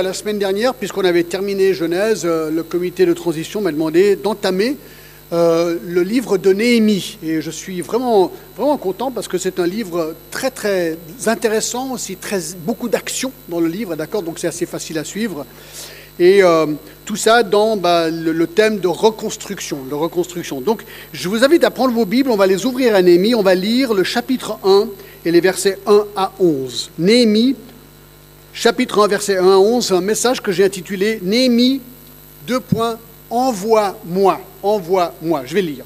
La semaine dernière, puisqu'on avait terminé Genèse, euh, le comité de transition m'a demandé d'entamer euh, le livre de Néhémie. Et je suis vraiment, vraiment content parce que c'est un livre très très intéressant, aussi très, beaucoup d'action dans le livre, d'accord? Donc c'est assez facile à suivre. Et euh, tout ça dans bah, le, le thème de reconstruction, de reconstruction. Donc je vous invite à prendre vos Bibles, on va les ouvrir à Néhémie, on va lire le chapitre 1 et les versets 1 à 11. Néhémie chapitre 1, verset 1 à 11, un message que j'ai intitulé Néhémie, deux points, envoie-moi, envoie-moi. Je vais lire.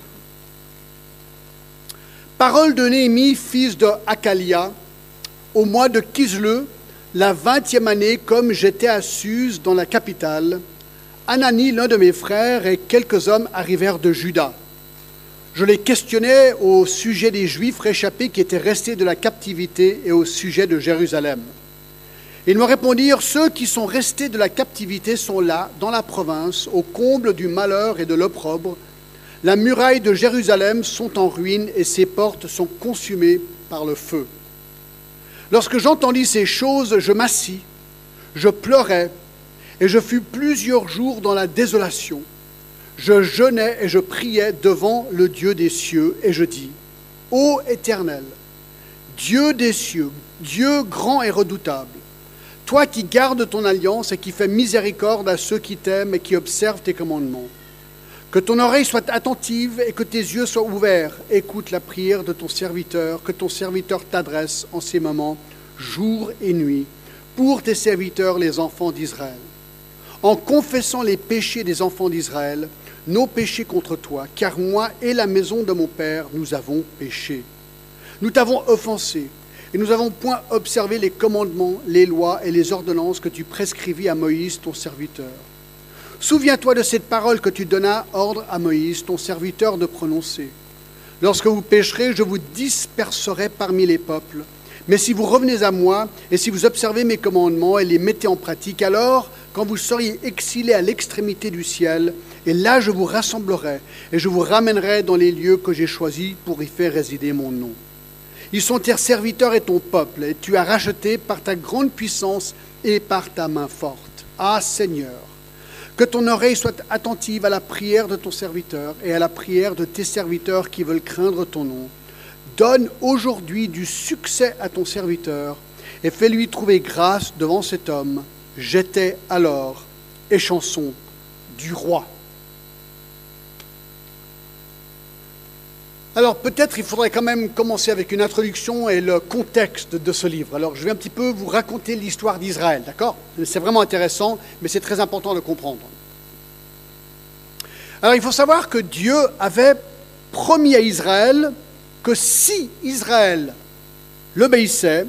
Parole de Néhémie, fils de Akalia, au mois de Kisle, la vingtième année, comme j'étais à Suse, dans la capitale, Anani, l'un de mes frères, et quelques hommes arrivèrent de Juda. Je les questionnais au sujet des Juifs réchappés qui étaient restés de la captivité et au sujet de Jérusalem. Ils me répondirent, ceux qui sont restés de la captivité sont là, dans la province, au comble du malheur et de l'opprobre. La muraille de Jérusalem sont en ruine et ses portes sont consumées par le feu. Lorsque j'entendis ces choses, je m'assis, je pleurais, et je fus plusieurs jours dans la désolation. Je jeûnais et je priais devant le Dieu des cieux, et je dis, Ô Éternel, Dieu des cieux, Dieu grand et redoutable, toi qui gardes ton alliance et qui fais miséricorde à ceux qui t'aiment et qui observent tes commandements. Que ton oreille soit attentive et que tes yeux soient ouverts. Écoute la prière de ton serviteur, que ton serviteur t'adresse en ces moments, jour et nuit, pour tes serviteurs, les enfants d'Israël. En confessant les péchés des enfants d'Israël, nos péchés contre toi, car moi et la maison de mon Père, nous avons péché. Nous t'avons offensé et nous n'avons point observé les commandements, les lois et les ordonnances que tu prescrivis à Moïse, ton serviteur. Souviens-toi de cette parole que tu donnas ordre à Moïse, ton serviteur, de prononcer. Lorsque vous pécherez, je vous disperserai parmi les peuples. Mais si vous revenez à moi, et si vous observez mes commandements et les mettez en pratique, alors, quand vous seriez exilés à l'extrémité du ciel, et là je vous rassemblerai, et je vous ramènerai dans les lieux que j'ai choisis pour y faire résider mon nom. Ils sont tes serviteurs et ton peuple, et tu as racheté par ta grande puissance et par ta main forte. Ah Seigneur, que ton oreille soit attentive à la prière de ton serviteur et à la prière de tes serviteurs qui veulent craindre ton nom. Donne aujourd'hui du succès à ton serviteur et fais-lui trouver grâce devant cet homme. J'étais alors échanson du roi. Alors peut-être il faudrait quand même commencer avec une introduction et le contexte de ce livre. Alors je vais un petit peu vous raconter l'histoire d'Israël, d'accord? C'est vraiment intéressant, mais c'est très important de comprendre. Alors il faut savoir que Dieu avait promis à Israël que si Israël l'obéissait,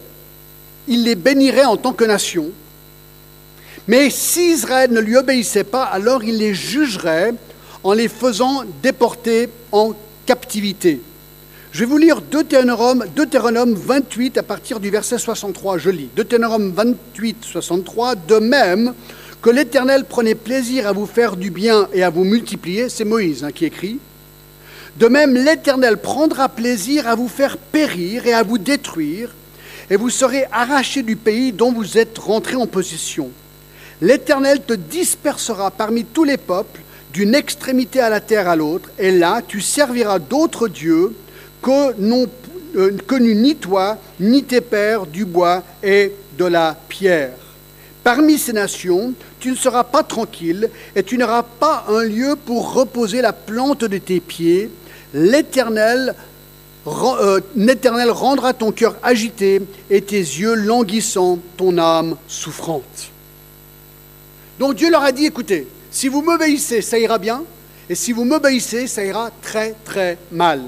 il les bénirait en tant que nation. Mais si Israël ne lui obéissait pas, alors il les jugerait en les faisant déporter en captivité. Je vais vous lire Deutéronome, Deutéronome 28 à partir du verset 63. Je lis Deutéronome 28, 63. De même que l'Éternel prenait plaisir à vous faire du bien et à vous multiplier, c'est Moïse hein, qui écrit. De même, l'Éternel prendra plaisir à vous faire périr et à vous détruire, et vous serez arrachés du pays dont vous êtes rentrés en possession. L'Éternel te dispersera parmi tous les peuples d'une extrémité à la terre à l'autre, et là tu serviras d'autres dieux que n'ont euh, connu ni toi, ni tes pères du bois et de la pierre. Parmi ces nations, tu ne seras pas tranquille, et tu n'auras pas un lieu pour reposer la plante de tes pieds. L'Éternel euh, l'Éternel rendra ton cœur agité et tes yeux languissants, ton âme souffrante. Donc Dieu leur a dit, écoutez, si vous m'obéissez, ça ira bien, et si vous m'obéissez, ça ira très très mal.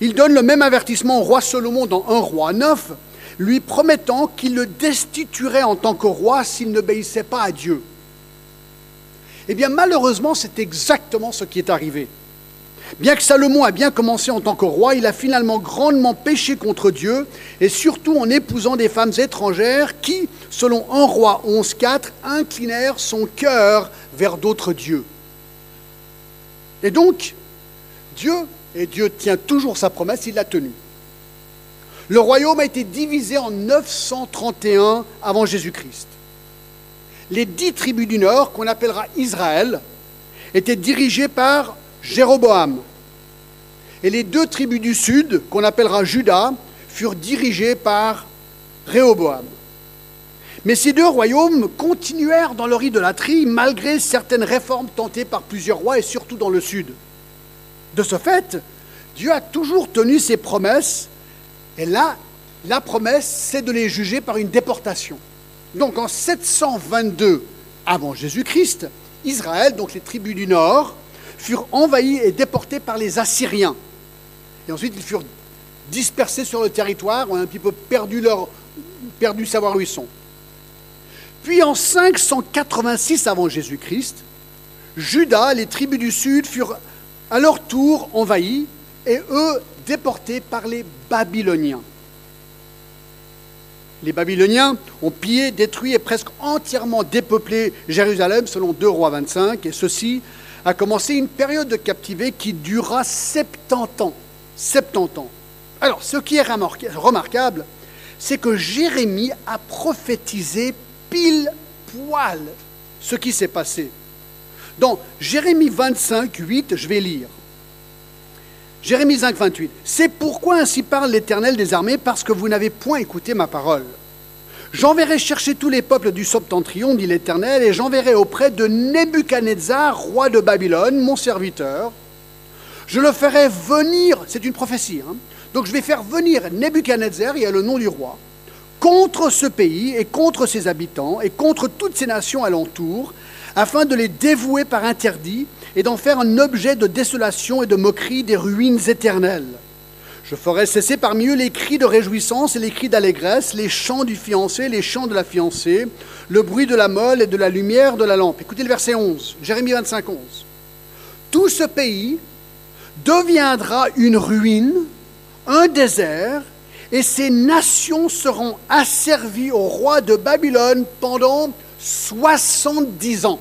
Il donne le même avertissement au roi Salomon dans un roi 9, lui promettant qu'il le destituerait en tant que roi s'il n'obéissait pas à Dieu. Eh bien malheureusement, c'est exactement ce qui est arrivé. Bien que Salomon a bien commencé en tant que roi, il a finalement grandement péché contre Dieu, et surtout en épousant des femmes étrangères qui, selon 1 roi 11.4, inclinèrent son cœur vers d'autres dieux. Et donc, Dieu, et Dieu tient toujours sa promesse, il l'a tenue. Le royaume a été divisé en 931 avant Jésus-Christ. Les dix tribus du nord, qu'on appellera Israël, étaient dirigées par Jéroboam. Et les deux tribus du sud, qu'on appellera Juda, furent dirigées par Réhoboam. Mais ces deux royaumes continuèrent dans leur idolâtrie malgré certaines réformes tentées par plusieurs rois et surtout dans le sud. De ce fait, Dieu a toujours tenu ses promesses et là, la promesse, c'est de les juger par une déportation. Donc en 722 avant Jésus-Christ, Israël, donc les tribus du nord, furent envahis et déportés par les Assyriens. Et ensuite, ils furent dispersés sur le territoire, ont un petit peu perdu, leur, perdu savoir où. Puis en 586 avant Jésus-Christ, Juda, les tribus du sud, furent à leur tour envahis et eux déportés par les Babyloniens. Les Babyloniens ont pillé, détruit et presque entièrement dépeuplé Jérusalem selon 2 rois 25 et ceci a commencé une période de captivité qui dura 70 ans. 70 ans. Alors, ce qui est remarquable, c'est que Jérémie a prophétisé pile poil ce qui s'est passé. Dans Jérémie 25, 8, je vais lire. Jérémie 5, 28. C'est pourquoi ainsi parle l'Éternel des armées, parce que vous n'avez point écouté ma parole. J'enverrai chercher tous les peuples du septentrion, dit l'Éternel, et j'enverrai auprès de Nebuchadnezzar, roi de Babylone, mon serviteur. Je le ferai venir, c'est une prophétie, hein. donc je vais faire venir Nebuchadnezzar, il y a le nom du roi, contre ce pays et contre ses habitants et contre toutes ces nations alentours, afin de les dévouer par interdit et d'en faire un objet de désolation et de moquerie des ruines éternelles. Je ferai cesser parmi eux les cris de réjouissance et les cris d'allégresse, les chants du fiancé, les chants de la fiancée, le bruit de la molle et de la lumière de la lampe. Écoutez le verset 11, Jérémie 25, 11. Tout ce pays deviendra une ruine, un désert, et ces nations seront asservies au roi de Babylone pendant 70 ans.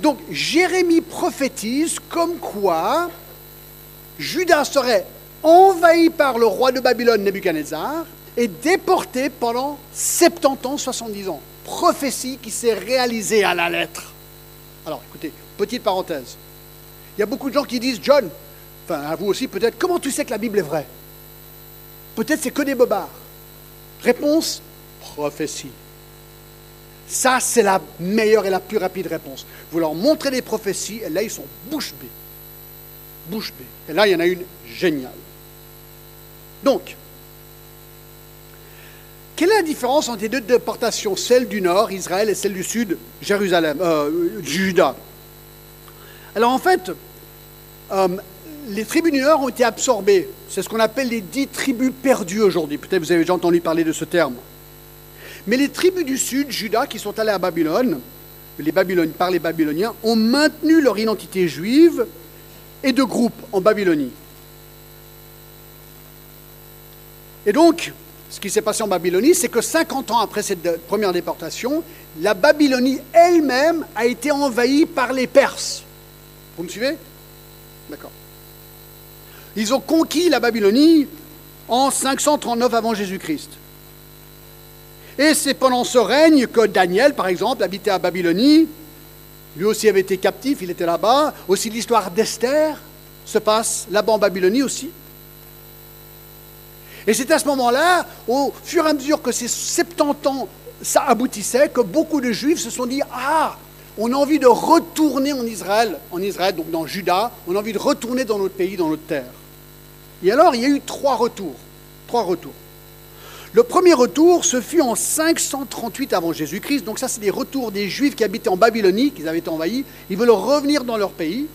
Donc Jérémie prophétise comme quoi Judas serait envahi par le roi de Babylone, Nebuchadnezzar, et déporté pendant 70 ans, 70 ans. Prophétie qui s'est réalisée à la lettre. Alors écoutez, petite parenthèse. Il y a beaucoup de gens qui disent, John, enfin à vous aussi peut-être, comment tu sais que la Bible est vraie? Peut-être c'est que des bobards. Réponse, prophétie. Ça, c'est la meilleure et la plus rapide réponse. Vous leur montrez des prophéties, et là, ils sont bouche bée. Bouche bée. Et là, il y en a une géniale. Donc, quelle est la différence entre les deux déportations, celle du nord, Israël, et celle du sud, Jérusalem, euh, Juda? Alors en fait, euh, les tribus du nord ont été absorbées. C'est ce qu'on appelle les dix tribus perdues aujourd'hui. Peut-être vous avez déjà entendu parler de ce terme. Mais les tribus du sud, Juda, qui sont allées à Babylone, les Babyloniens, par les Babyloniens, ont maintenu leur identité juive et de groupe en Babylonie. Et donc, ce qui s'est passé en Babylonie, c'est que 50 ans après cette première déportation, la Babylonie elle-même a été envahie par les Perses. Vous me suivez? D'accord. Ils ont conquis la Babylonie en 539 avant Jésus-Christ. Et c'est pendant ce règne que Daniel, par exemple, habitait à Babylonie. Lui aussi avait été captif, il était là-bas. Aussi l'histoire d'Esther se passe là-bas en Babylonie aussi. Et c'est à ce moment-là, au fur et à mesure que ces 70 ans, ça aboutissait, que beaucoup de Juifs se sont dit, ah, on a envie de retourner en Israël, en Israël, donc dans Juda, on a envie de retourner dans notre pays, dans notre terre. Et alors, il y a eu trois retours. Trois retours. Le premier retour se fut en 538 avant Jésus-Christ. Donc ça, c'est des retours des Juifs qui habitaient en Babylonie, qui avaient été envahis. Ils veulent revenir dans leur pays.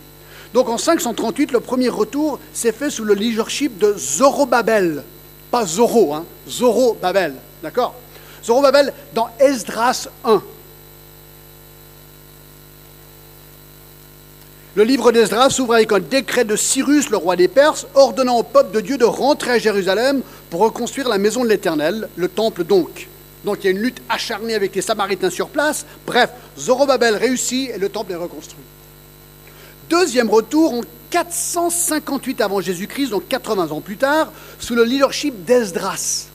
Donc en 538, le premier retour s'est fait sous le leadership de Zorobabel. Pas Zoro, hein, Zorobabel. D'accord? Zorobabel dans Esdras 1. Le livre d'Esdras s'ouvre avec un décret de Cyrus, le roi des Perses, ordonnant au peuple de Dieu de rentrer à Jérusalem pour reconstruire la maison de l'Éternel, le temple donc. Donc il y a une lutte acharnée avec les Samaritains sur place. Bref, Zorobabel réussit et le temple est reconstruit. deuxième retour en 458 avant Jésus-Christ, donc 80 ans plus tard, sous le leadership d'Esdras.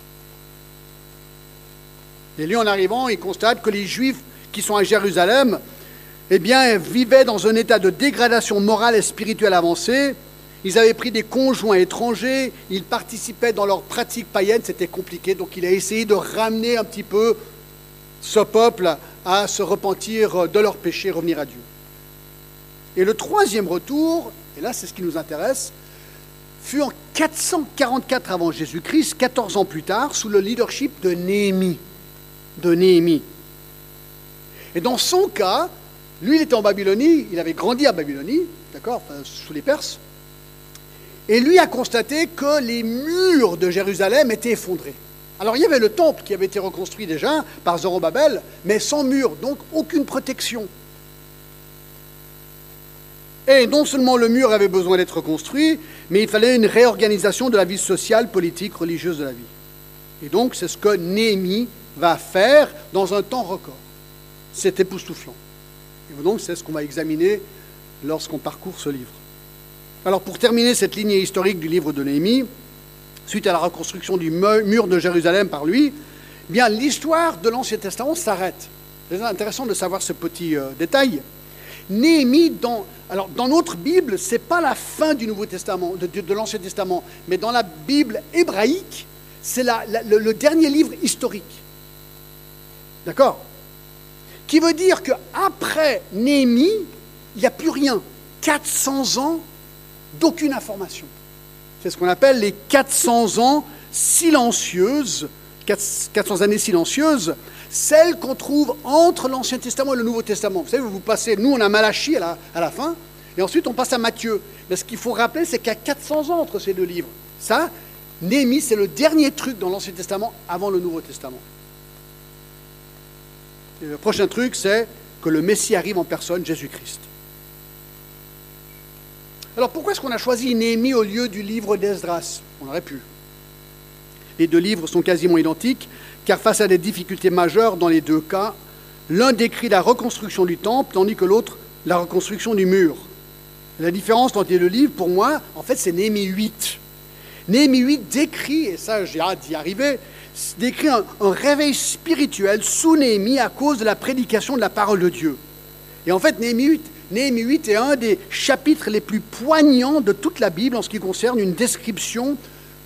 Et lui, en arrivant, il constate que les Juifs qui sont à Jérusalem, eh bien, vivaient dans un état de dégradation morale et spirituelle avancée. Ils avaient pris des conjoints étrangers, ils participaient dans leurs pratiques païennes, c'était compliqué, donc il a essayé de ramener un petit peu ce peuple à se repentir de leurs péchés, revenir à Dieu. Et le troisième retour, et là c'est ce qui nous intéresse, fut en 444 avant Jésus-Christ, 14 ans plus tard, sous le leadership de Néhémie. De Néhémie. Et dans son cas, lui, il était en Babylonie, il avait grandi à Babylonie, d'accord, sous les Perses. Et lui a constaté que les murs de Jérusalem étaient effondrés. Alors il y avait le temple qui avait été reconstruit déjà par Zorobabel, mais sans mur, donc aucune protection. Et non seulement le mur avait besoin d'être reconstruit, mais il fallait une réorganisation de la vie sociale, politique, religieuse de la vie. Et donc c'est ce que Néhémie va faire dans un temps record. C'est époustouflant. Donc c'est ce qu'on va examiner lorsqu'on parcourt ce livre. Alors pour terminer cette lignée historique du livre de Néhémie, suite à la reconstruction du mur de Jérusalem par lui, eh bien l'histoire de l'Ancien Testament s'arrête. C'est intéressant de savoir ce petit euh, détail. Néhémie, dans, alors, dans notre Bible, ce n'est pas la fin du Nouveau Testament, de, l'Ancien Testament, mais dans la Bible hébraïque, c'est le dernier livre historique. D'accord? Qui veut dire qu'après Néhémie, il n'y a plus rien. 400 ans d'aucune information. C'est ce qu'on appelle les 400 ans silencieuses, 400 années silencieuses, celles qu'on trouve entre l'Ancien Testament et le Nouveau Testament. Vous savez, vous passez, nous on a Malachie à la, fin, et ensuite on passe à Matthieu. Mais ce qu'il faut rappeler, c'est qu'il y a 400 ans entre ces deux livres. Ça, Néhémie, c'est le dernier truc dans l'Ancien Testament avant le Nouveau Testament. Le prochain truc, c'est que le Messie arrive en personne, Jésus-Christ. Alors pourquoi est-ce qu'on a choisi Néhémie au lieu du livre d'Esdras? On aurait pu. Les deux livres sont quasiment identiques, car face à des difficultés majeures dans les deux cas, l'un décrit la reconstruction du temple, tandis que l'autre la reconstruction du mur. La différence entre les deux livres, pour moi, en fait, c'est Néhémie 8. Néhémie 8 décrit, et ça j'ai hâte d'y arriver, décrit un, réveil spirituel sous Néhémie à cause de la prédication de la parole de Dieu. Et en fait, Néhémie 8 Néhémie 8 est un des chapitres les plus poignants de toute la Bible en ce qui concerne une description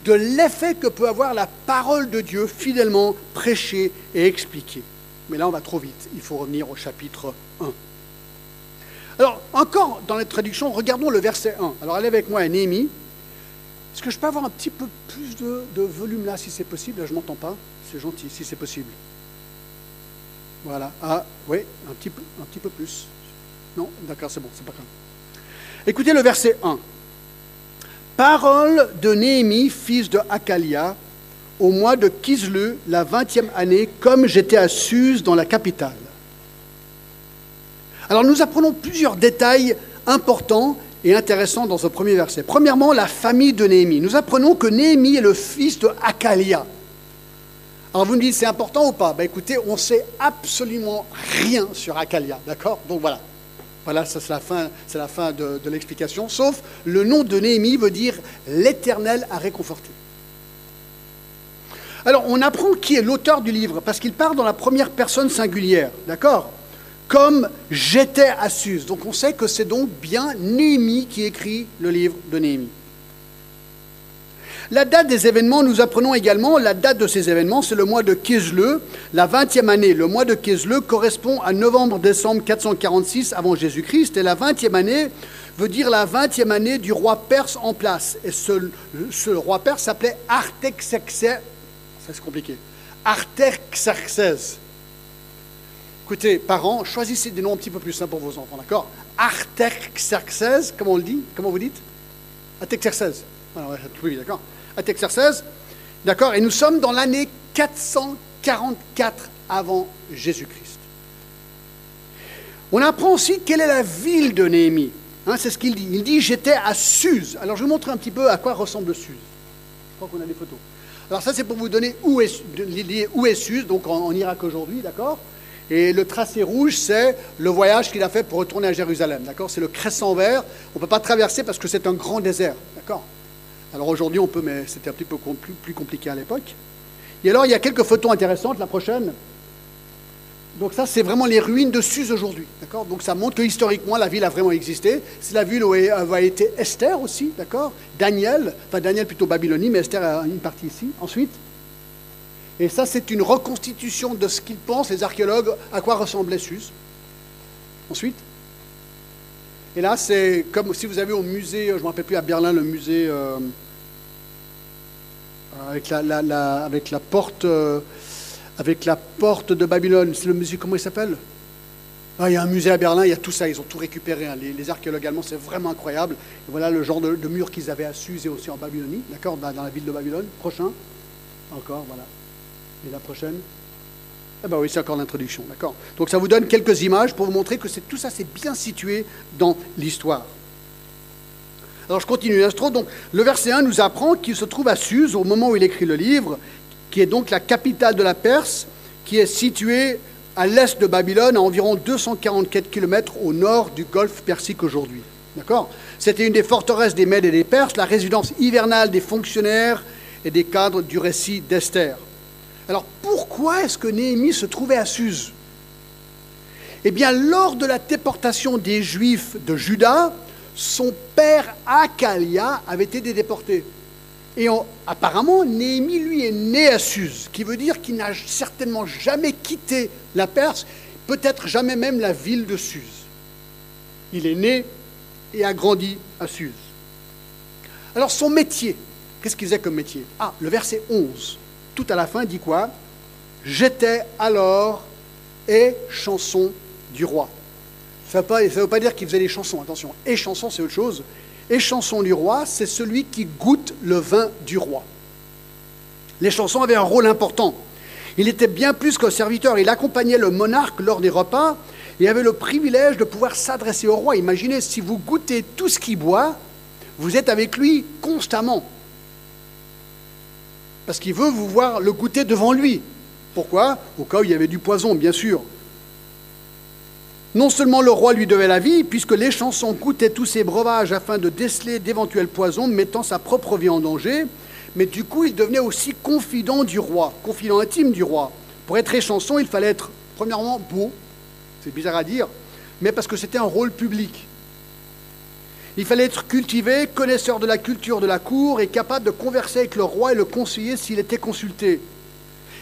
de l'effet que peut avoir la parole de Dieu fidèlement prêchée et expliquée. Mais là, on va trop vite. Il faut revenir au chapitre 1. Alors, encore dans la traduction, regardons le verset 1. Alors, allez avec moi à Néhémie. Est-ce que je peux avoir un petit peu plus de, volume là, si c'est possible? Là, je m'entends pas. C'est gentil, si c'est possible. Voilà. Ah, oui, un petit peu, un petit plus. Non D'accord, c'est bon, c'est pas grave. Écoutez le verset 1. Parole de Néhémie, fils de Hakalia, au mois de Kisle, la vingtième année, comme j'étais à Suse dans la capitale. Alors nous apprenons plusieurs détails importants et intéressants dans ce premier verset. Premièrement, la famille de Néhémie. Nous apprenons que Néhémie est le fils de Hakalia. Alors vous me dites, c'est important ou pas? Ben Écoutez, on ne sait absolument rien sur Hakalia, d'accord? Donc voilà, voilà, c'est la fin, c'est la fin de, l'explication. Sauf le nom de Néhémie veut dire l'Éternel a réconforté. Alors on apprend qui est l'auteur du livre parce qu'il part dans la première personne singulière, d'accord? Comme j'étais à Suse. Donc on sait que c'est donc bien Néhémie qui écrit le livre de Néhémie. La date des événements, nous apprenons également la date de ces événements, c'est le mois de Kisle, la 20e année. Le mois de Kisle correspond à novembre-décembre 446 avant Jésus-Christ, et la 20e année veut dire la 20e année du roi perse en place. Et ce, roi perse s'appelait Artaxerxès. Ça c'est compliqué. Artaxerxès. Écoutez, parents, choisissez des noms un petit peu plus simples pour vos enfants, d'accord Artaxerxès, comment on le dit Comment vous dites Artaxerxès. Alors, oui, d'accord à D'accord Et nous sommes dans l'année 444 avant Jésus-Christ. On apprend aussi quelle est la ville de Néhémie. Hein, c'est ce qu'il dit. Il dit J'étais à Suse. Alors je vais vous montrer un petit peu à quoi ressemble Suse. Je crois qu'on a des photos. Alors ça, c'est pour vous donner où est, où est Suse, donc en, Irak aujourd'hui, d'accord Et le tracé rouge, c'est le voyage qu'il a fait pour retourner à Jérusalem. D'accord? C'est le crescent vert. On ne peut pas traverser parce que c'est un grand désert. D'accord? Alors aujourd'hui, on peut, mais c'était un petit peu plus, compliqué à l'époque. Et alors, il y a quelques photos intéressantes. La prochaine. Donc ça, c'est vraiment les ruines de Suse aujourd'hui. D'accord? Donc ça montre que historiquement, la ville a vraiment existé. C'est la ville où a été Esther aussi, d'accord? Daniel, enfin Daniel plutôt Babylonie, mais Esther a une partie ici. Ensuite, et ça, c'est une reconstitution de ce qu'ils pensent, les archéologues, à quoi ressemblait Suse. Ensuite, et là, c'est comme si vous avez au musée, je ne me rappelle plus, à Berlin, le musée euh, avec, la, avec la porte... Euh, avec la porte de Babylone. C'est le musée, comment il s'appelle? Ah, Il y a un musée à Berlin, il y a tout ça, ils ont tout récupéré. Hein. Les, archéologues allemands, c'est vraiment incroyable. voilà le genre de, mur qu'ils avaient à Suse et aussi en Babylonie, d'accord? Dans, la ville de Babylone. Prochain. Encore, voilà. La prochaine eh ben oui, c'est encore l'introduction, d'accord Donc ça vous donne quelques images pour vous montrer que tout ça, c'est bien situé dans l'histoire. Alors je continue l'astro. Donc le verset 1 nous apprend qu'il se trouve à Suse au moment où il écrit le livre, qui est donc la capitale de la Perse, qui est située à l'est de Babylone, à environ 244 km au nord du golfe Persique aujourd'hui. D'accord C'était une des forteresses des Mèdes et des Perses, la résidence hivernale des fonctionnaires et des cadres du récit d'Esther. Alors pourquoi est-ce que Néhémie se trouvait à Suse? Eh bien, lors de la déportation des Juifs de Juda, son père Akalia avait été déporté. Et apparemment, Néhémie, lui, est né à Suse, qui veut dire qu'il n'a certainement jamais quitté la Perse, peut-être jamais même la ville de Suse. Il est né et a grandi à Suse. Alors son métier, qu'est-ce qu'il faisait comme métier? Ah, le verset 11, tout à la fin, dit quoi? J'étais alors et chanson du roi. Ça ne veut, pas dire qu'il faisait des chansons, attention. Et chanson, c'est autre chose et chanson du roi, c'est celui qui goûte le vin du roi. Les chansons avaient un rôle important. Il était bien plus qu'un serviteur. Il accompagnait le monarque lors des repas et avait le privilège de pouvoir s'adresser au roi. Imaginez, si vous goûtez tout ce qu'il boit, vous êtes avec lui constamment. Parce qu'il veut vous voir le goûter devant lui. Pourquoi? Au cas où il y avait du poison, bien sûr. Non seulement le roi lui devait la vie, puisque les chansons goûtaient tous ses breuvages afin de déceler d'éventuels poisons, mettant sa propre vie en danger, mais du coup il devenait aussi confident du roi, confident intime du roi. Pour être échanson, il fallait être premièrement beau, c'est bizarre à dire, mais parce que c'était un rôle public. Il fallait être cultivé, connaisseur de la culture de la cour et capable de converser avec le roi et le conseiller s'il était consulté.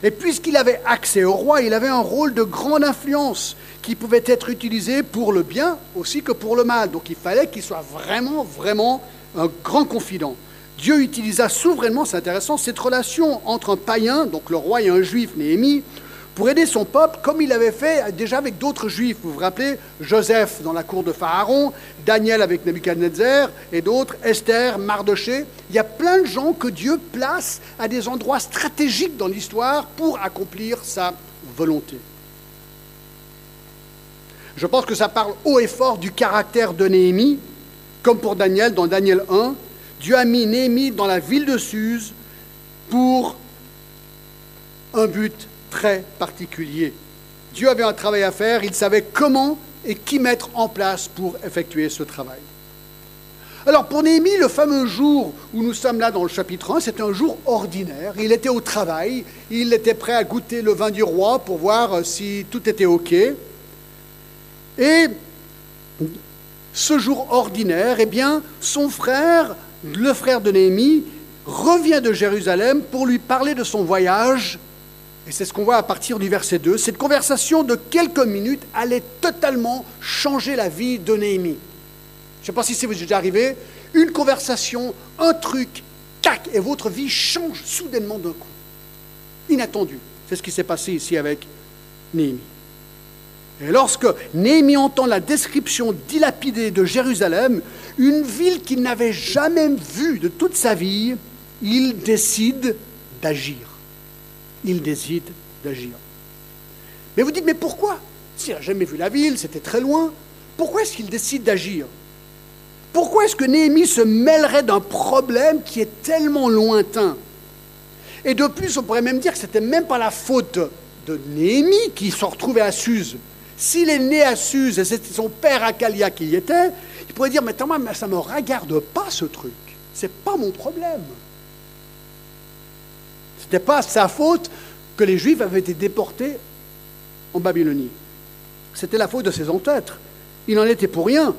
Et puisqu'il avait accès au roi, il avait un rôle de grande influence qui pouvait être utilisé pour le bien aussi que pour le mal. Donc il fallait qu'il soit vraiment, vraiment un grand confident. Dieu utilisa souverainement, c'est intéressant, cette relation entre un païen, donc le roi et un juif, Néhémie, pour aider son peuple, comme il avait fait déjà avec d'autres juifs. Vous vous rappelez Joseph dans la cour de Pharaon, Daniel avec Nebuchadnezzar et d'autres, Esther, Mardoché. Il y a plein de gens que Dieu place à des endroits stratégiques dans l'histoire pour accomplir sa volonté. Je pense que ça parle haut et fort du caractère de Néhémie, comme pour Daniel dans Daniel 1. Dieu a mis Néhémie dans la ville de Suse pour un but très particulier. Dieu avait un travail à faire, il savait comment et qui mettre en place pour effectuer ce travail. Alors pour Néhémie, le fameux jour où nous sommes là dans le chapitre 1, c'était un jour ordinaire. Il était au travail, il était prêt à goûter le vin du roi pour voir si tout était OK. Et ce jour ordinaire, eh bien, son frère, le frère de Néhémie, revient de Jérusalem pour lui parler de son voyage et c'est ce qu'on voit à partir du verset 2. Cette conversation de quelques minutes allait totalement changer la vie de Néhémie. Je ne sais pas si c'est vous déjà arrivé. Une conversation, un truc, tac, et votre vie change soudainement d'un coup. Inattendu. C'est ce qui s'est passé ici avec Néhémie. Et lorsque Néhémie entend la description dilapidée de Jérusalem, une ville qu'il n'avait jamais vue de toute sa vie, il décide d'agir il décide d'agir. Mais vous dites, mais pourquoi S'il n'a jamais vu la ville, c'était très loin, pourquoi est-ce qu'il décide d'agir Pourquoi est-ce que Néhémie se mêlerait d'un problème qui est tellement lointain Et de plus, on pourrait même dire que ce n'était même pas la faute de Néhémie qui se retrouvait à Suse. S'il est né à Suse et c'était son père Akalia qui y était, il pourrait dire Mais Thomas, ça ne me regarde pas ce truc. Ce n'est pas mon problème. Ce n'était pas sa faute que les Juifs avaient été déportés en Babylonie. C'était la faute de ses ancêtres. Il n'en était pour rien.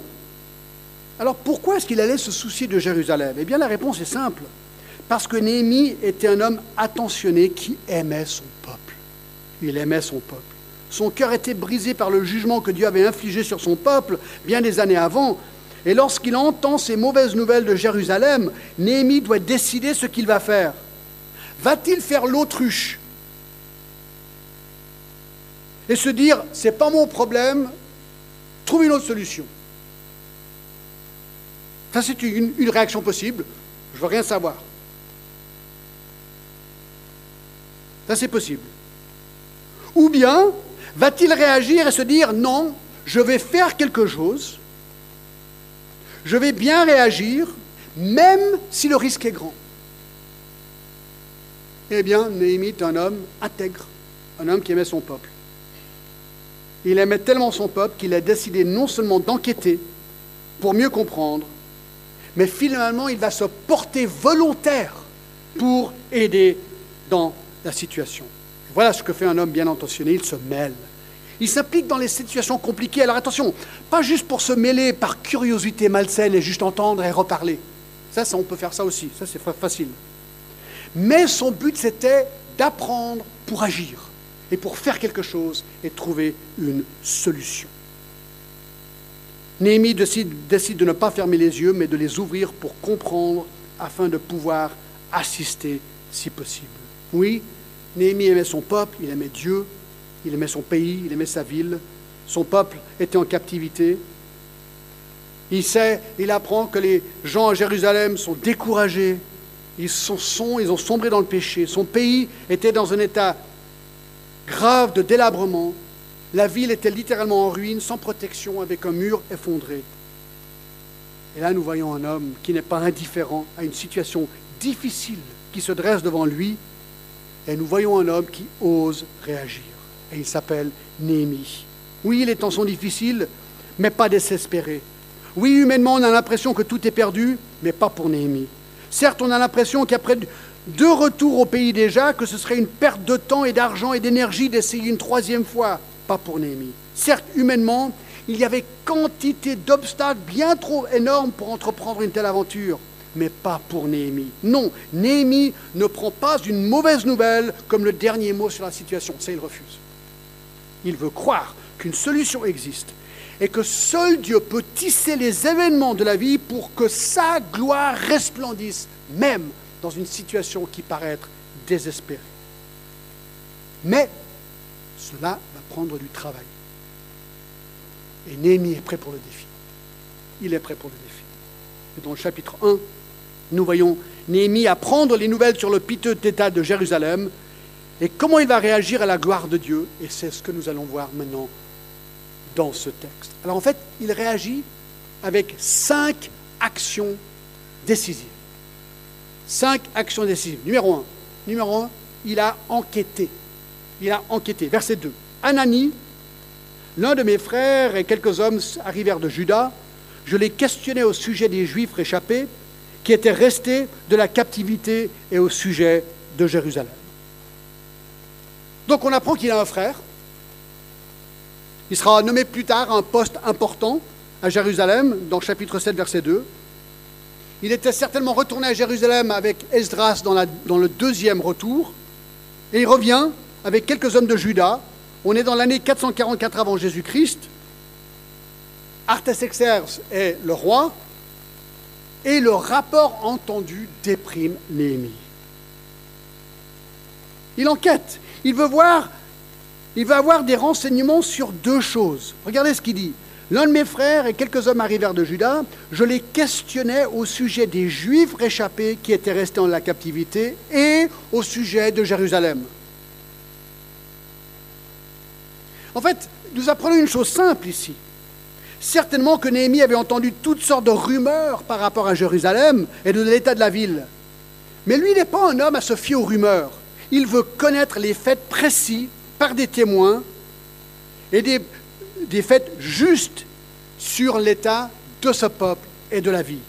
Alors pourquoi est-ce qu'il allait se soucier de Jérusalem? Eh bien la réponse est simple. Parce que Néhémie était un homme attentionné qui aimait son peuple. Il aimait son peuple. Son cœur était brisé par le jugement que Dieu avait infligé sur son peuple bien des années avant. Et lorsqu'il entend ces mauvaises nouvelles de Jérusalem, Néhémie doit décider ce qu'il va faire. Va-t-il faire l'autruche et se dire c'est pas mon problème, trouve une autre solution Ça, c'est une, réaction possible. Je veux rien savoir. Ça, c'est possible. Ou bien, va-t-il réagir et se dire, non, je vais faire quelque chose, je vais bien réagir, même si le risque est grand Eh bien, Néhémie est un homme intègre, un homme qui aimait son peuple. Il aimait tellement son peuple qu'il a décidé non seulement d'enquêter pour mieux comprendre, mais finalement il va se porter volontaire pour aider dans la situation. Voilà ce que fait un homme bien intentionné, il se mêle. Il s'implique dans les situations compliquées. Alors attention, pas juste pour se mêler par curiosité malsaine et juste entendre et reparler. Ça, ça on peut faire ça aussi, ça c'est facile. Mais son but c'était d'apprendre pour agir et pour faire quelque chose et trouver une solution. Néhémie décide, de ne pas fermer les yeux, mais de les ouvrir pour comprendre afin de pouvoir assister si possible. Oui, Néhémie aimait son peuple, il aimait Dieu, il aimait son pays, il aimait sa ville. Son peuple était en captivité. Il sait, il apprend que les gens à Jérusalem sont découragés. Ils, sont, ils ont sombré dans le péché. Son pays était dans un état grave de délabrement. La ville était littéralement en ruine, sans protection, avec un mur effondré. Et là, nous voyons un homme qui n'est pas indifférent à une situation difficile qui se dresse devant lui et nous voyons un homme qui ose réagir. Et il s'appelle Néhémie. Oui, les temps sont difficiles, mais pas désespérés. Oui, humainement, on a l'impression que tout est perdu, mais pas pour Néhémie. Certes, on a l'impression qu'après deux retours au pays déjà, que ce serait une perte de temps et d'argent et d'énergie d'essayer une troisième fois. Pas pour Néhémie. Certes, humainement, il y avait quantité d'obstacles bien trop énormes pour entreprendre une telle aventure mais pas pour Néhémie. Non, Néhémie ne prend pas une mauvaise nouvelle comme le dernier mot sur la situation. Ça, il refuse. Il veut croire qu'une solution existe et que seul Dieu peut tisser les événements de la vie pour que sa gloire resplendisse, même dans une situation qui paraît être désespérée. Mais cela va prendre du travail. Et Néhémie est prêt pour le défi. Il est prêt pour le défi. Et dans le chapitre 1, nous voyons Néhémie apprendre les nouvelles sur le piteux état de Jérusalem et comment il va réagir à la gloire de Dieu. Et c'est ce que nous allons voir maintenant dans ce texte. Alors en fait, il réagit avec cinq actions décisives. Cinq actions décisives. Numéro un, numéro un il a enquêté. Il a enquêté. Verset 2. Anani, l'un de mes frères et quelques hommes arrivèrent de Juda. Je les questionnais au sujet des Juifs réchappés qui était resté de la captivité et au sujet de Jérusalem. Donc on apprend qu'il a un frère. Il sera nommé plus tard un poste important à Jérusalem, dans chapitre 7, verset 2. Il était certainement retourné à Jérusalem avec Esdras dans, dans le deuxième retour. Et il revient avec quelques hommes de Juda. On est dans l'année 444 avant Jésus-Christ. Artaxerxès est le roi, et le rapport entendu déprime Néhémie. Il enquête, il veut voir, il veut avoir des renseignements sur deux choses. Regardez ce qu'il dit. L'un de mes frères et quelques hommes arrivèrent de Juda. Je les questionnais au sujet des Juifs réchappés qui étaient restés en la captivité et au sujet de Jérusalem. En fait, nous apprenons une chose simple ici. Certainement que Néhémie avait entendu toutes sortes de rumeurs par rapport à Jérusalem et de l'état de la ville. Mais lui n'est pas un homme à se fier aux rumeurs. Il veut connaître les faits précis par des témoins et des, faits justes sur l'état de ce peuple et de la vie,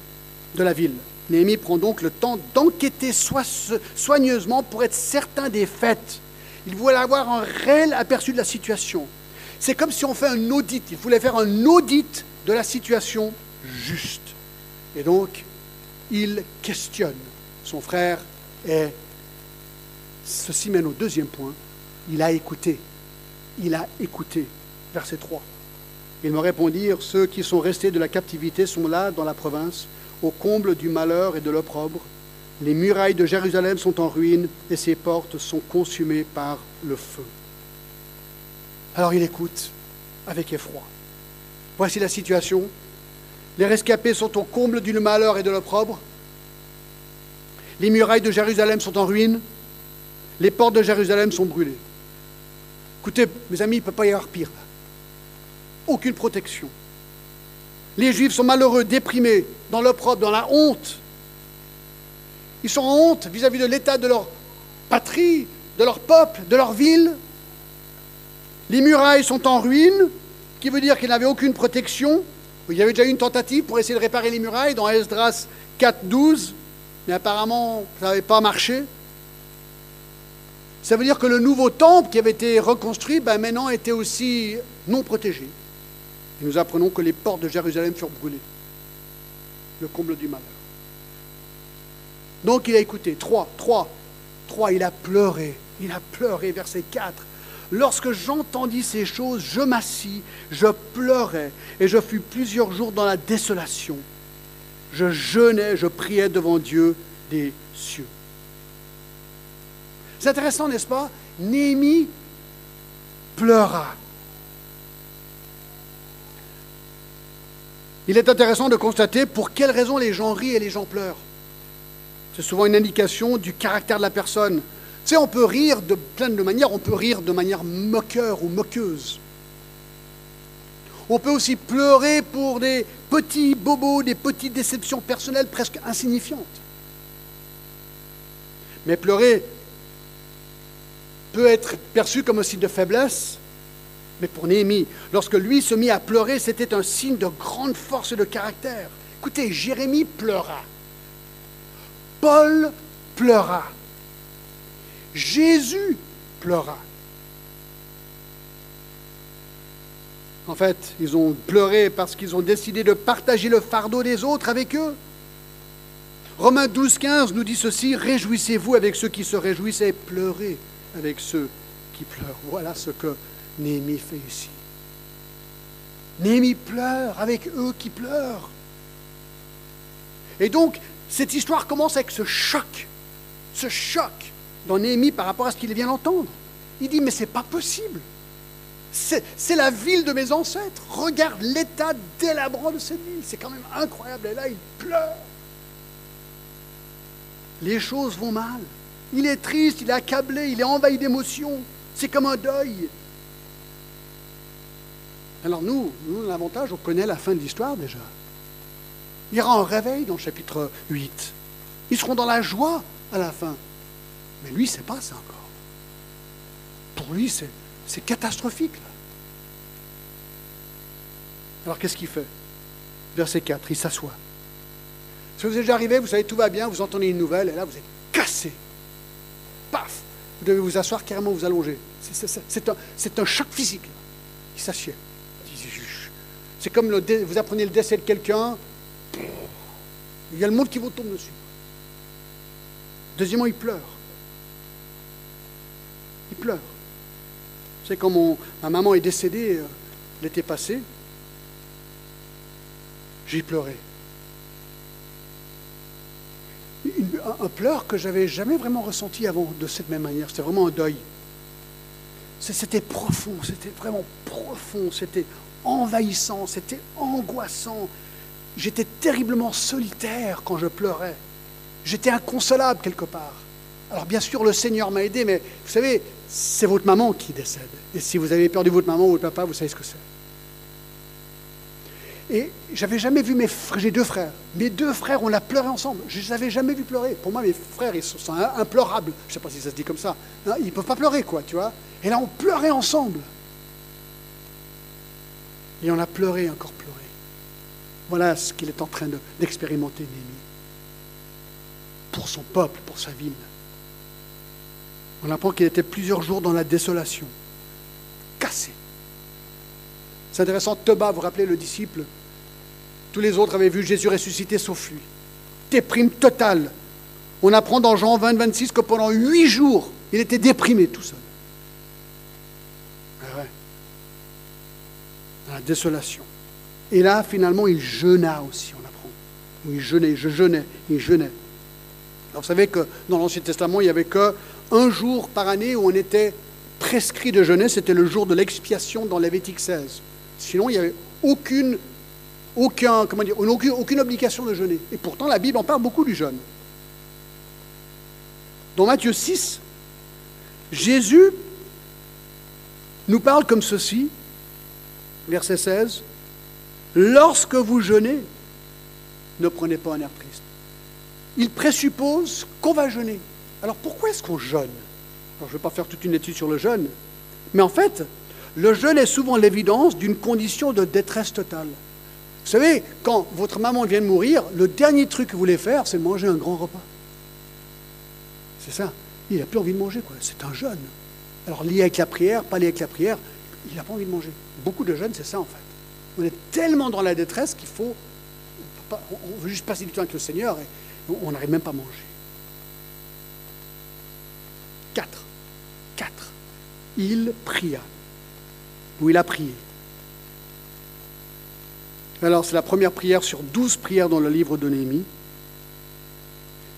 de la ville. Néhémie prend donc le temps d'enquêter soigneusement pour être certain des faits. Il voulait avoir un réel aperçu de la situation. C'est comme si on fait un audit. Il voulait faire un audit de la situation juste. Et donc, il questionne son frère et ceci mène au deuxième point. Il a écouté. Il a écouté. Verset 3. Ils me répondirent, ceux qui sont restés de la captivité sont là dans la province, au comble du malheur et de l'opprobre. Les murailles de Jérusalem sont en ruine et ses portes sont consumées par le feu. Alors il écoute avec effroi. Voici la situation. Les rescapés sont au comble du malheur et de l'opprobre. Les murailles de Jérusalem sont en ruine. Les portes de Jérusalem sont brûlées. Écoutez, mes amis, il ne peut pas y avoir pire. Aucune protection. Les Juifs sont malheureux, déprimés, dans l'opprobre, dans la honte. Ils sont en honte vis-à-vis de l'état de leur patrie, de leur peuple, de leur ville. Les murailles sont en ruine, qui veut dire qu'ils n'avaient aucune protection. Il y avait déjà une tentative pour essayer de réparer les murailles dans Esdras 4.12, mais apparemment ça n'avait pas marché. Ça veut dire que le nouveau temple qui avait été reconstruit, ben maintenant était aussi non protégé. Et nous apprenons que les portes de Jérusalem furent brûlées. Le comble du malheur. Donc il a écouté. 3, 3, 3, il a pleuré. Il a pleuré, verset 4. Lorsque j'entendis ces choses, je m'assis, je pleurais, et je fus plusieurs jours dans la désolation. Je jeûnais, je priais devant Dieu des cieux. C'est intéressant, n'est-ce pas? Néhémie pleura. Il est intéressant de constater pour quelles raisons les gens rient et les gens pleurent. C'est souvent une indication du caractère de la personne. Tu sais, on peut rire de plein de manières. On peut rire de manière moqueur ou moqueuse. On peut aussi pleurer pour des petits bobos, des petites déceptions personnelles presque insignifiantes. Mais pleurer peut être perçu comme un signe de faiblesse, mais pour Néhémie, lorsque lui se mit à pleurer, c'était un signe de grande force de caractère. Écoutez, Jérémie pleura. Paul pleura. Jésus pleura. En fait, ils ont pleuré parce qu'ils ont décidé de partager le fardeau des autres avec eux. Romains 12, 15 nous dit ceci, Réjouissez-vous avec ceux qui se réjouissent et pleurez avec ceux qui pleurent. Voilà ce que Néhémie fait ici. Néhémie pleure avec eux qui pleurent. Et donc, cette histoire commence avec ce choc, ce choc dans Néhémie par rapport à ce qu'il vient d'entendre. Il dit, mais c'est pas possible. C'est la ville de mes ancêtres. Regarde l'état délabrant de cette ville. C'est quand même incroyable. Et là, il pleure. Les choses vont mal. Il est triste, il est accablé, il est envahi d'émotions. C'est comme un deuil. Alors nous, nous, l'avantage, on connaît la fin de l'histoire déjà. Il y aura un réveil dans le chapitre 8. Ils seront dans la joie à la fin. Mais lui, c'est pas ça encore. Pour lui, c'est catastrophique. Alors qu'est-ce qu'il fait? Verset 4, il s'assoit. Si vous êtes déjà arrivé, vous savez, tout va bien, vous entendez une nouvelle, et là, vous êtes cassé. Vous devez vous asseoir, carrément vous allonger. C'est un, un, choc physique. Il s'assied. C'est comme le, vous apprenez le décès de quelqu'un, il y a le monde qui vous tombe dessus. Deuxièmement, il pleure. Il pleure. C'est quand ma maman est décédée euh, l'été passé, j'ai pleuré. Un, pleur que j'avais jamais vraiment ressenti avant de cette même manière. C'était vraiment un deuil. C'était profond, c'était vraiment profond, c'était envahissant, c'était angoissant. J'étais terriblement solitaire quand je pleurais. J'étais inconsolable quelque part. Alors bien sûr, le Seigneur m'a aidé, mais vous savez, c'est votre maman qui décède. Et si vous avez perdu votre maman ou votre papa, vous savez ce que c'est. Et j'avais jamais vu mes frères, j'ai deux frères. Mes deux frères, on a pleuré ensemble. Je ne les avais jamais vus pleurer. Pour moi, mes frères, ils sont implorables. Je ne sais pas si ça se dit comme ça. Ils ne peuvent pas pleurer, quoi, tu vois. Et là, on pleurait ensemble. Et on a pleuré, encore pleuré. Voilà ce qu'il est en train d'expérimenter, Néhémie. Pour son peuple, pour sa ville. On apprend qu'il était plusieurs jours dans la désolation, cassé. C'est intéressant, Toba, vous rappelez le disciple Tous les autres avaient vu Jésus ressusciter sauf lui. Déprime totale. On apprend dans Jean 20, 26 que pendant huit jours, il était déprimé tout seul. Ah dans la désolation. Et là, finalement, il jeûna aussi, on apprend. Il jeûnait, je jeûnais, il jeûnait. Alors, vous savez que dans l'Ancien Testament, il n'y avait qu'un jour par année où on était prescrit de jeûner, c'était le jour de l'expiation dans Lévitique 16. Sinon, il n'y avait aucune, aucun, comment dire, aucune, obligation de jeûner. Et pourtant, la Bible en parle beaucoup du jeûne. Dans Matthieu 6, Jésus nous parle comme ceci, verset 16, Lorsque vous jeûnez, ne prenez pas un air triste. Il présuppose qu'on va jeûner. Alors pourquoi est-ce qu'on jeûne? Je ne vais pas faire toute une étude sur le jeûne, mais en fait, le jeûne est souvent l'évidence d'une condition de détresse totale. Vous savez, quand votre maman vient de mourir, le dernier truc que vous voulez faire, c'est manger un grand repas. C'est ça. Il n'a plus envie de manger, quoi. C'est un jeûne. Alors lié avec la prière, pas lié avec la prière, il n'a pas envie de manger. Beaucoup de jeunes, c'est ça en fait. On est tellement dans la détresse qu'il faut. On, veut juste passer du temps avec le Seigneur et on n'arrive même pas à manger. Quatre. Quatre. Il pria. Ou il a prié. Alors, c'est la première prière sur douze prières dans le livre de Néhémie.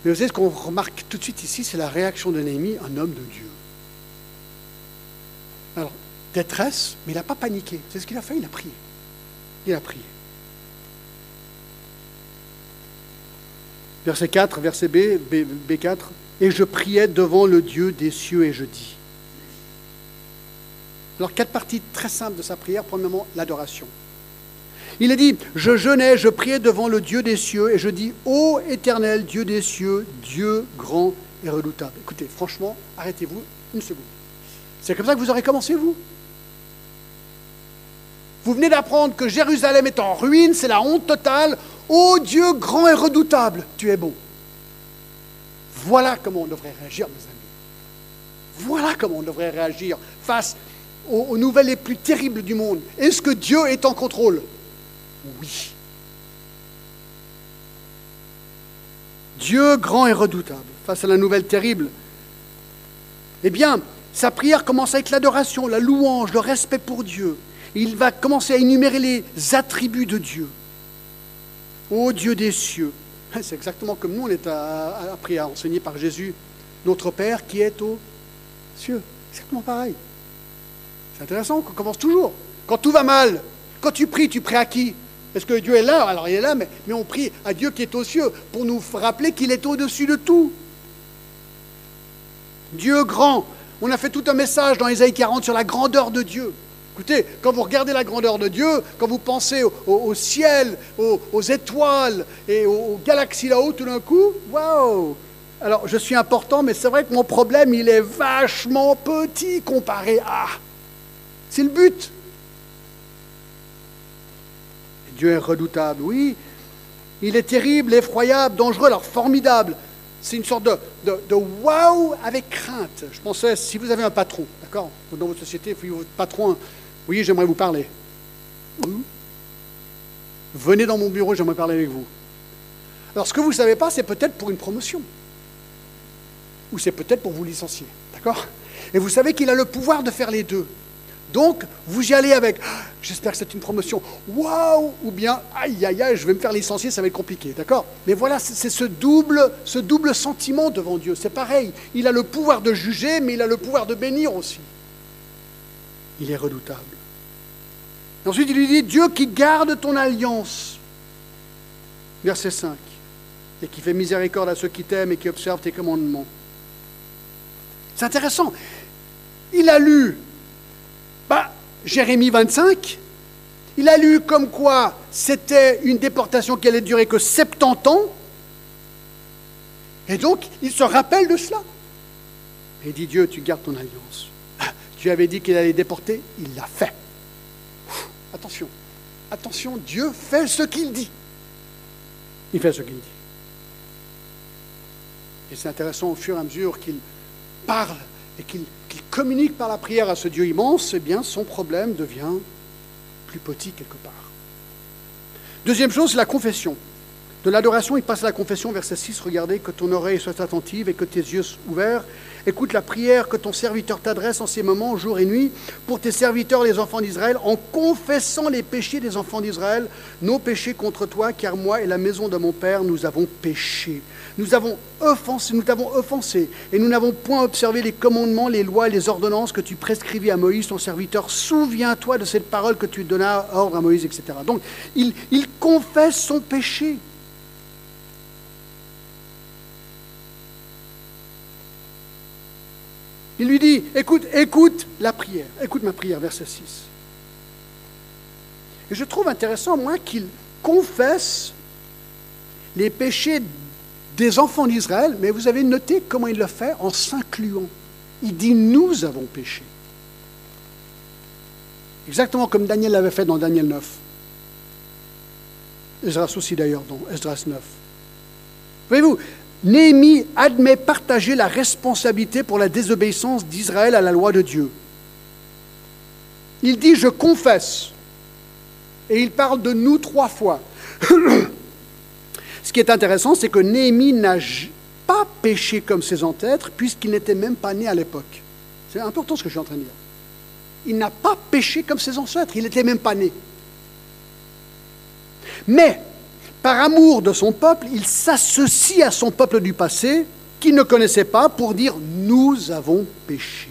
Mais vous savez, ce qu'on remarque tout de suite ici, c'est la réaction de Néhémie, un homme de Dieu. Alors, détresse, mais il n'a pas paniqué. C'est ce qu'il a fait, il a prié. Il a prié. Verset 4, verset B, B, B4. Et je priais devant le Dieu des cieux et je dis. Alors, quatre parties très simples de sa prière. Premièrement, l'adoration. Il a dit, je jeûnais, je priais devant le Dieu des cieux et je dis, ô éternel Dieu des cieux, Dieu grand et redoutable. Écoutez, franchement, arrêtez-vous une seconde. C'est comme ça que vous aurez commencé, vous? Vous venez d'apprendre que Jérusalem est en ruine, c'est la honte totale. Ô Dieu grand et redoutable, tu es bon. Voilà comment on devrait réagir, mes amis. Voilà comment on devrait réagir face aux, nouvelles les plus terribles du monde. Est-ce que Dieu est en contrôle? Oui. Dieu grand et redoutable face à la nouvelle terrible. Eh bien, sa prière commence avec l'adoration, la louange, le respect pour Dieu. Il va commencer à énumérer les attributs de Dieu. Ô Dieu des cieux, c'est exactement comme nous, on est appris à enseigner par Jésus, notre Père qui est aux cieux. Exactement pareil. C'est intéressant qu'on commence toujours. Quand tout va mal, quand tu pries, tu pries à qui? Est-ce que Dieu est là Alors il est là, mais, on prie à Dieu qui est aux cieux pour nous rappeler qu'il est au-dessus de tout. Dieu grand. On a fait tout un message dans Ésaïe 40 sur la grandeur de Dieu. Écoutez, quand vous regardez la grandeur de Dieu, quand vous pensez au, ciel, aux, étoiles et aux, galaxies là-haut, tout d'un coup, waouh Alors, je suis important, mais c'est vrai que mon problème, il est vachement petit comparé à c'est le but. Dieu est redoutable, oui. Il est terrible, effroyable, dangereux, alors formidable. C'est une sorte de, de, wow avec crainte. Je pensais, si vous avez un patron, d'accord, dans votre société, votre patron, oui, j'aimerais vous parler. Venez dans mon bureau, j'aimerais parler avec vous. Alors, ce que vous ne savez pas, c'est peut-être pour une promotion. Ou c'est peut-être pour vous licencier. D'accord? Et vous savez qu'il a le pouvoir de faire les deux. Donc, vous y allez avec ah, j'espère que c'est une promotion, waouh Ou bien aïe aïe aïe, je vais me faire licencier, ça va être compliqué, d'accord? Mais voilà, c'est ce double, ce double sentiment devant Dieu. C'est pareil. Il a le pouvoir de juger, mais il a le pouvoir de bénir aussi. Il est redoutable. ensuite, il lui dit Dieu qui garde ton alliance. Verset 5. Et qui fait miséricorde à ceux qui t'aiment et qui observent tes commandements. C'est intéressant. Il a lu bah, Jérémie 25, Il a lu comme quoi c'était une déportation qui allait durer que 70 ans. Et donc, il se rappelle de cela. Et dit Dieu, tu gardes ton alliance. Tu avais dit qu'il allait déporter, il l'a fait. Attention, attention, Dieu fait ce qu'il dit. Il fait ce qu'il dit. Et c'est intéressant au fur et à mesure qu'il parle et qu'il communique par la prière à ce Dieu immense, eh bien son problème devient plus petit quelque part. Deuxième chose, la confession. De l'adoration, il passe à la confession, verset 6, regardez, que ton oreille soit attentive et que tes yeux ouverts. Écoute la prière que ton serviteur t'adresse en ces moments, jour et nuit, pour tes serviteurs, les enfants d'Israël, en confessant les péchés des enfants d'Israël, nos péchés contre toi, car moi et la maison de mon Père, nous avons péché. Nous avons offensé, nous t'avons offensé, et nous n'avons point observé les commandements, les lois et les ordonnances que tu prescrivis à Moïse, ton serviteur. Souviens-toi de cette parole que tu donnas ordre à Moïse, etc. Donc, il confesse son péché. Il lui dit, écoute, écoute la prière, écoute ma prière, verset 6. Et je trouve intéressant, moi, qu'il confesse les péchés des enfants d'Israël, mais vous avez noté comment il le fait en s'incluant. Il dit, nous avons péché. Exactement comme Daniel l'avait fait dans Daniel 9. Esdras aussi d'ailleurs dans Esdras 9. Voyez-vous, Néhémie admet partager la responsabilité pour la désobéissance d'Israël à la loi de Dieu. Il dit Je confesse. Et il parle de nous trois fois. Ce qui est intéressant, c'est que Néhémie n'a pas péché comme ses ancêtres, puisqu'il n'était même pas né à l'époque. C'est important ce que je suis en train de dire. Il n'a pas péché comme ses ancêtres, il n'était même pas né. Mais par amour de son peuple, il s'associe à son peuple du passé, qu'il ne connaissait pas, pour dire Nous avons péché.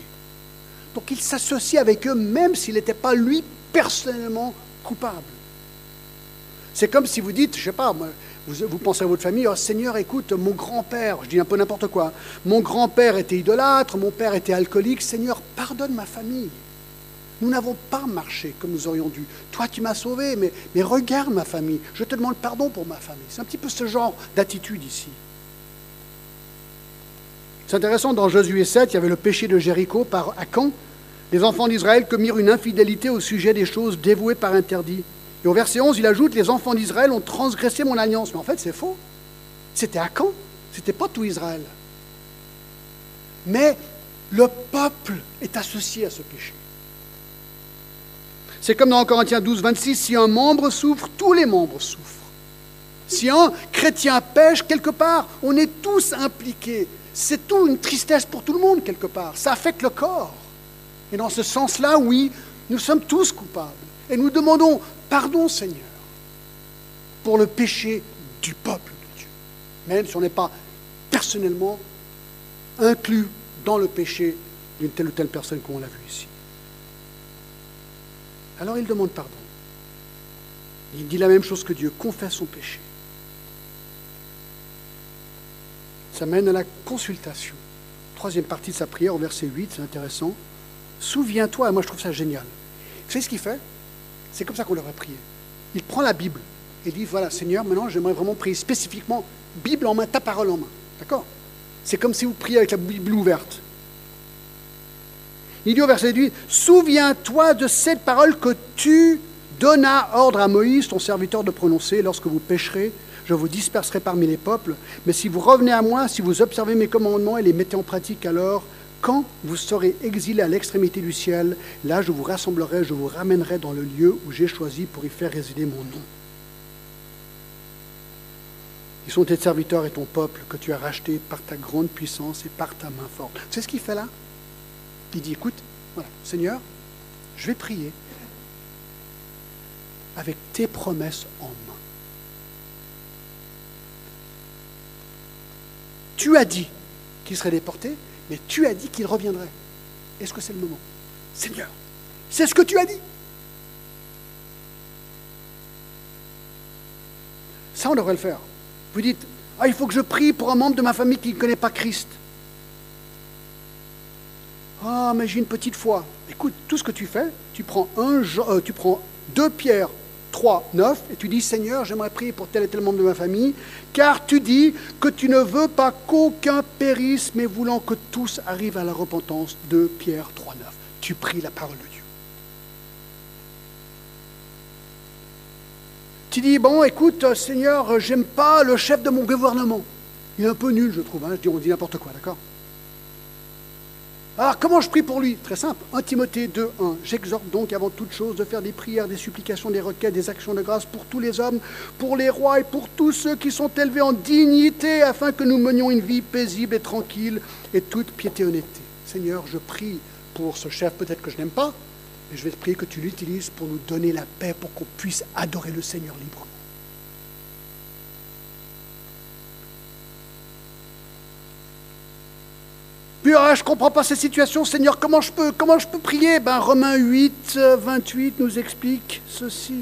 Donc il s'associe avec eux, même s'il n'était pas lui personnellement coupable. C'est comme si vous dites, je ne sais pas, vous, vous, pensez à votre famille, oh Seigneur, écoute, mon grand-père, je dis un peu n'importe quoi, mon grand-père était idolâtre, mon père était alcoolique, Seigneur, pardonne ma famille. Nous n'avons pas marché comme nous aurions dû. Toi, tu m'as sauvé, mais, regarde ma famille. Je te demande pardon pour ma famille. C'est un petit peu ce genre d'attitude ici. C'est intéressant, dans Josué 7, il y avait le péché de Jéricho par Akan. Les enfants d'Israël commirent une infidélité au sujet des choses dévouées par interdit. Et au verset 11, il ajoute Les enfants d'Israël ont transgressé mon alliance. Mais en fait, c'est faux. C'était Akan. C'était pas tout Israël. Mais le peuple est associé à ce péché. C'est comme dans Corinthiens 12, 26, si un membre souffre, tous les membres souffrent. Si un chrétien pêche quelque part, on est tous impliqués. C'est tout une tristesse pour tout le monde quelque part. Ça affecte le corps. Et dans ce sens-là, oui, nous sommes tous coupables. Et nous demandons pardon, Seigneur, pour le péché du peuple de Dieu. Même si on n'est pas personnellement inclus dans le péché d'une telle ou telle personne comme on l'a vu ici. Alors il demande pardon. Il dit la même chose que Dieu, confesse son péché. Ça mène à la consultation. Troisième partie de sa prière, au verset 8, c'est intéressant. Souviens-toi, moi je trouve ça génial. Vous savez ce qu'il fait? C'est comme ça qu'on l'aurait prié. Il prend la Bible et dit, voilà, Seigneur, maintenant j'aimerais vraiment prier spécifiquement, Bible en main, ta parole en main. D'accord? C'est comme si vous priez avec la Bible ouverte. Il dit au verset 8, Souviens-toi de cette parole que tu donnas ordre à Moïse, ton serviteur, de prononcer lorsque vous pécherez. Je vous disperserai parmi les peuples. Mais si vous revenez à moi, si vous observez mes commandements et les mettez en pratique, alors, quand vous serez exilés à l'extrémité du ciel, là je vous rassemblerai, je vous ramènerai dans le lieu où j'ai choisi pour y faire résider mon nom. Ils sont tes serviteurs et ton peuple que tu as racheté par ta grande puissance et par ta main forte. C'est ce qu'il fait là? Il dit, écoute, voilà, Seigneur, je vais prier avec tes promesses en main. Tu as dit qu'il serait déporté, mais tu as dit qu'il reviendrait. Est-ce que c'est le moment? Seigneur, c'est ce que tu as dit. Ça, on devrait le faire. Vous dites, ah, il faut que je prie pour un membre de ma famille qui ne connaît pas Christ. Ah, mais j'ai une petite foi. Écoute, tout ce que tu fais, tu prends, un, euh, tu prends 2 Pierre 3, 9, et tu dis, Seigneur, j'aimerais prier pour tel et tel membre de ma famille, car tu dis que tu ne veux pas qu'aucun périsse, mais voulant que tous arrivent à la repentance. 2 Pierre 3, 9. Tu pries la parole de Dieu. Tu dis, bon, écoute, Seigneur, j'aime pas le chef de mon gouvernement. Il est un peu nul, je trouve. Hein. Je on dit n'importe quoi, d'accord? Alors, comment je prie pour lui? Très simple. 1 Timothée 2, 1. J'exhorte donc avant toute chose de faire des prières, des supplications, des requêtes, des actions de grâce pour tous les hommes, pour les rois et pour tous ceux qui sont élevés en dignité, afin que nous menions une vie paisible et tranquille et toute piété et honnêteté. Seigneur, je prie pour ce chef, peut-être que je n'aime pas, mais je vais te prier que tu l'utilises pour nous donner la paix, pour qu'on puisse adorer le Seigneur librement. Ah, je ne comprends pas cette situation, Seigneur, comment je peux, comment je peux prier? Ben, Romains 8, 28 nous explique ceci.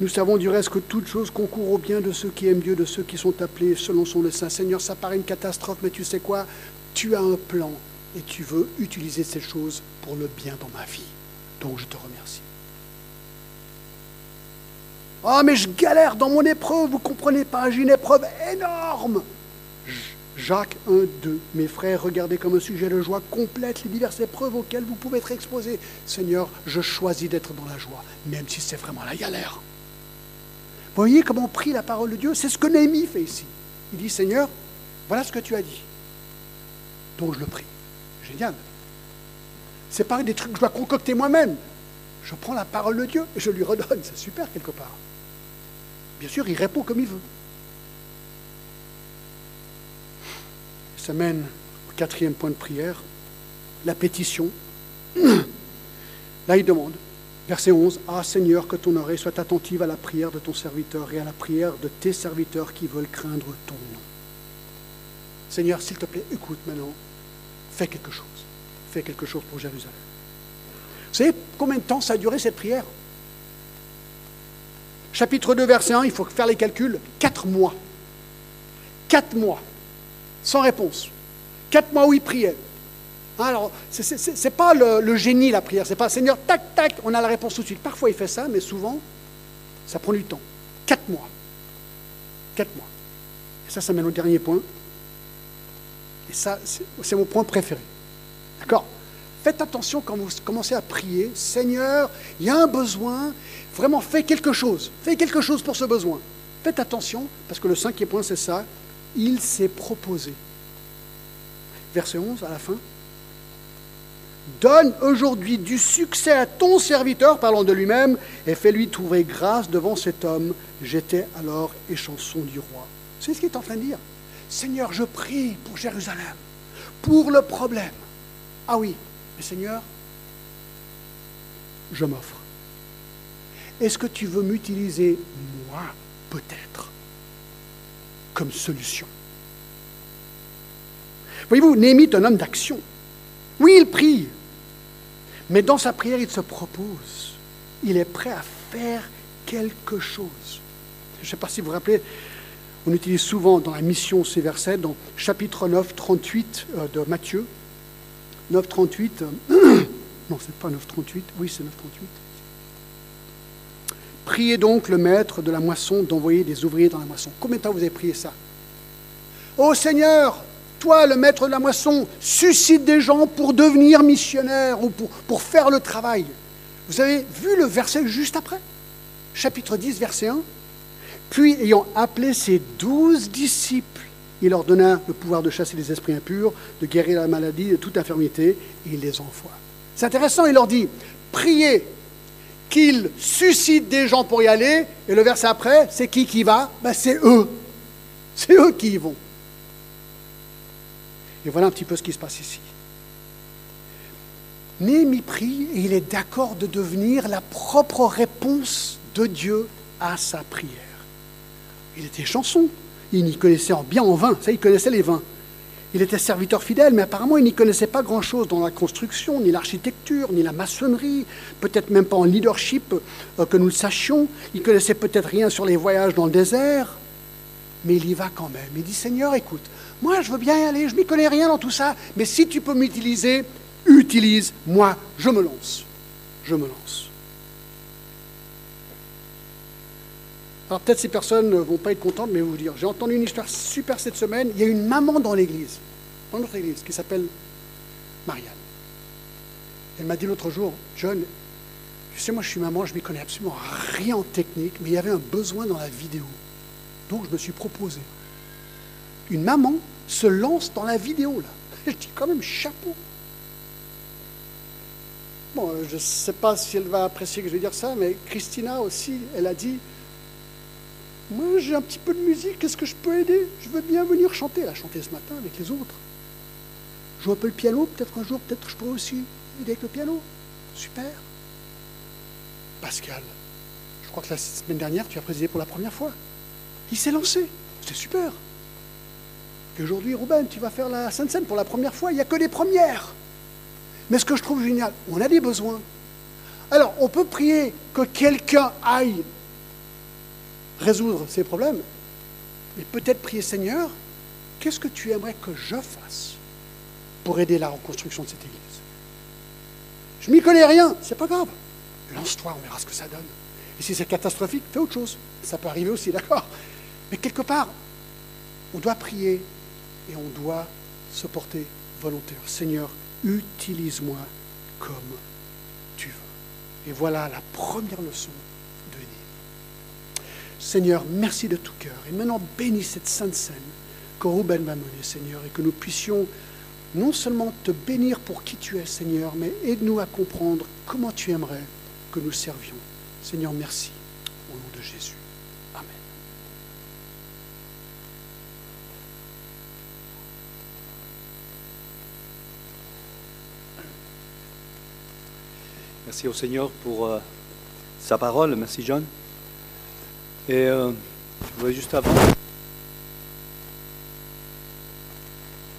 Nous savons du reste que toute chose concourt au bien de ceux qui aiment Dieu, de ceux qui sont appelés selon son dessein. Seigneur, ça paraît une catastrophe, mais tu sais quoi? Tu as un plan et tu veux utiliser ces choses pour le bien dans ma vie. Donc je te remercie. Ah, oh, mais je galère dans mon épreuve, vous comprenez pas, j'ai une épreuve énorme. Jacques 1, 2. Mes frères, regardez comme un sujet de joie complète les diverses épreuves auxquelles vous pouvez être exposés. Seigneur, je choisis d'être dans la joie, même si c'est vraiment la galère. Vous voyez comment on prie la parole de Dieu? C'est ce que Néhémie fait ici. Il dit, Seigneur, voilà ce que tu as dit. Donc je le prie. Génial. C'est pas des trucs que je dois concocter moi-même. Je prends la parole de Dieu et je lui redonne. C'est super quelque part. Bien sûr, il répond comme il veut. Ça mène au quatrième point de prière, la pétition. Là, il demande, verset 11, Ah Seigneur, que ton oreille soit attentive à la prière de ton serviteur et à la prière de tes serviteurs qui veulent craindre ton nom. Seigneur, s'il te plaît, écoute maintenant, fais quelque chose. Fais quelque chose pour Jérusalem. Vous savez combien de temps ça a duré cette prière? Chapitre 2, verset 1, il faut faire les calculs. Quatre mois. Quatre mois sans réponse. Quatre mois où il priait. Alors, ce n'est pas le, génie la prière, c'est pas Seigneur, tac, tac, on a la réponse tout de suite. Parfois il fait ça, mais souvent, ça prend du temps. Quatre mois. Quatre mois. Et ça, ça mène au dernier point. Et ça, c'est mon point préféré. D'accord? Faites attention quand vous commencez à prier, Seigneur, il y a un besoin, vraiment fais quelque chose, fais quelque chose pour ce besoin. Faites attention, parce que le cinquième point, c'est ça, il s'est proposé. Verset 11 à la fin. Donne aujourd'hui du succès à ton serviteur, parlant de lui-même, et fais-lui trouver grâce devant cet homme. J'étais alors échanson du roi. C'est ce qu'il est en train de dire. Seigneur, je prie pour Jérusalem, pour le problème. Ah oui, mais Seigneur, je m'offre. Est-ce que tu veux m'utiliser, moi, peut-être comme solution. Voyez-vous, Néhémie est un homme d'action. Oui, il prie, mais dans sa prière, il se propose. Il est prêt à faire quelque chose. Je ne sais pas si vous vous rappelez, on utilise souvent dans la mission ces versets, dans chapitre 9, 38 euh, de Matthieu. 9, 38. Euh, non, c'est pas 9, 38. Oui, c'est 9, 38. Priez donc le maître de la moisson d'envoyer des ouvriers dans la moisson. Combien de temps vous avez prié ça? Ô Seigneur, toi, le maître de la moisson, suscite des gens pour devenir missionnaires ou pour, faire le travail. Vous avez vu le verset juste après? Chapitre 10, verset 1. Puis, ayant appelé ses douze disciples, il leur donna le pouvoir de chasser les esprits impurs, de guérir la maladie, de toute infirmité, et il les envoie. C'est intéressant, il leur dit, priez qu'il suscite des gens pour y aller, et le verset après, c'est qui qui va? Ben, C'est eux. C'est eux qui y vont. Et voilà un petit peu ce qui se passe ici. Néhémie prie et il est d'accord de devenir la propre réponse de Dieu à sa prière. Il était chanson, il y connaissait bien en vin, ça il connaissait les vins. Il était serviteur fidèle, mais apparemment il n'y connaissait pas grand-chose dans la construction, ni l'architecture, ni la maçonnerie, peut-être même pas en leadership euh, que nous le sachions. Il connaissait peut-être rien sur les voyages dans le désert, mais il y va quand même. Il dit Seigneur, écoute, moi je veux bien y aller, je n'y connais rien dans tout ça, mais si tu peux m'utiliser, utilise, moi je me lance. Je me lance. Alors peut-être ces personnes ne vont pas être contentes, mais vous dire, j'ai entendu une histoire super cette semaine. Il y a une maman dans l'église, dans notre église, qui s'appelle Marianne. Elle m'a dit l'autre jour, John, tu sais, moi je suis maman, je ne m'y connais absolument rien en technique, mais il y avait un besoin dans la vidéo. Donc je me suis proposé. Une maman se lance dans la vidéo, là. Je dis quand même chapeau. Bon, je ne sais pas si elle va apprécier que je vais dire ça, mais Christina aussi, elle a dit Moi, j'ai un petit peu de musique, qu'est-ce que je peux aider? Je veux bien venir chanter. Elle a chanté ce matin avec les autres. Joue un peu le piano, peut-être un jour, peut-être je pourrais aussi aider avec le piano. Super. Pascal, je crois que la semaine dernière, tu as présidé pour la première fois. Il s'est lancé. C'était super. Et aujourd'hui, Ruben, tu vas faire la Sainte Seine pour la première fois. Il n'y a que les premières. Mais ce que je trouve génial, on a des besoins. Alors, on peut prier que quelqu'un aille résoudre ces problèmes, mais peut-être prier Seigneur, qu'est-ce que tu aimerais que je fasse pour aider la reconstruction de cette église? Je m'y connais rien, c'est pas grave. Lance-toi, on verra ce que ça donne. Et si c'est catastrophique, fais autre chose. Ça peut arriver aussi, d'accord? Mais quelque part, on doit prier et on doit se porter volontaire. Seigneur, utilise-moi comme tu veux. Et voilà la première leçon. Seigneur, merci de tout cœur. Et maintenant, bénis cette sainte scène que Ruben va mener, Seigneur, et que nous puissions non seulement te bénir pour qui tu es, Seigneur, mais aide-nous à comprendre comment tu aimerais que nous servions. Seigneur, merci. Au nom de Jésus. Amen. Merci au Seigneur pour euh, sa parole. Merci John. Et euh, je voudrais juste avant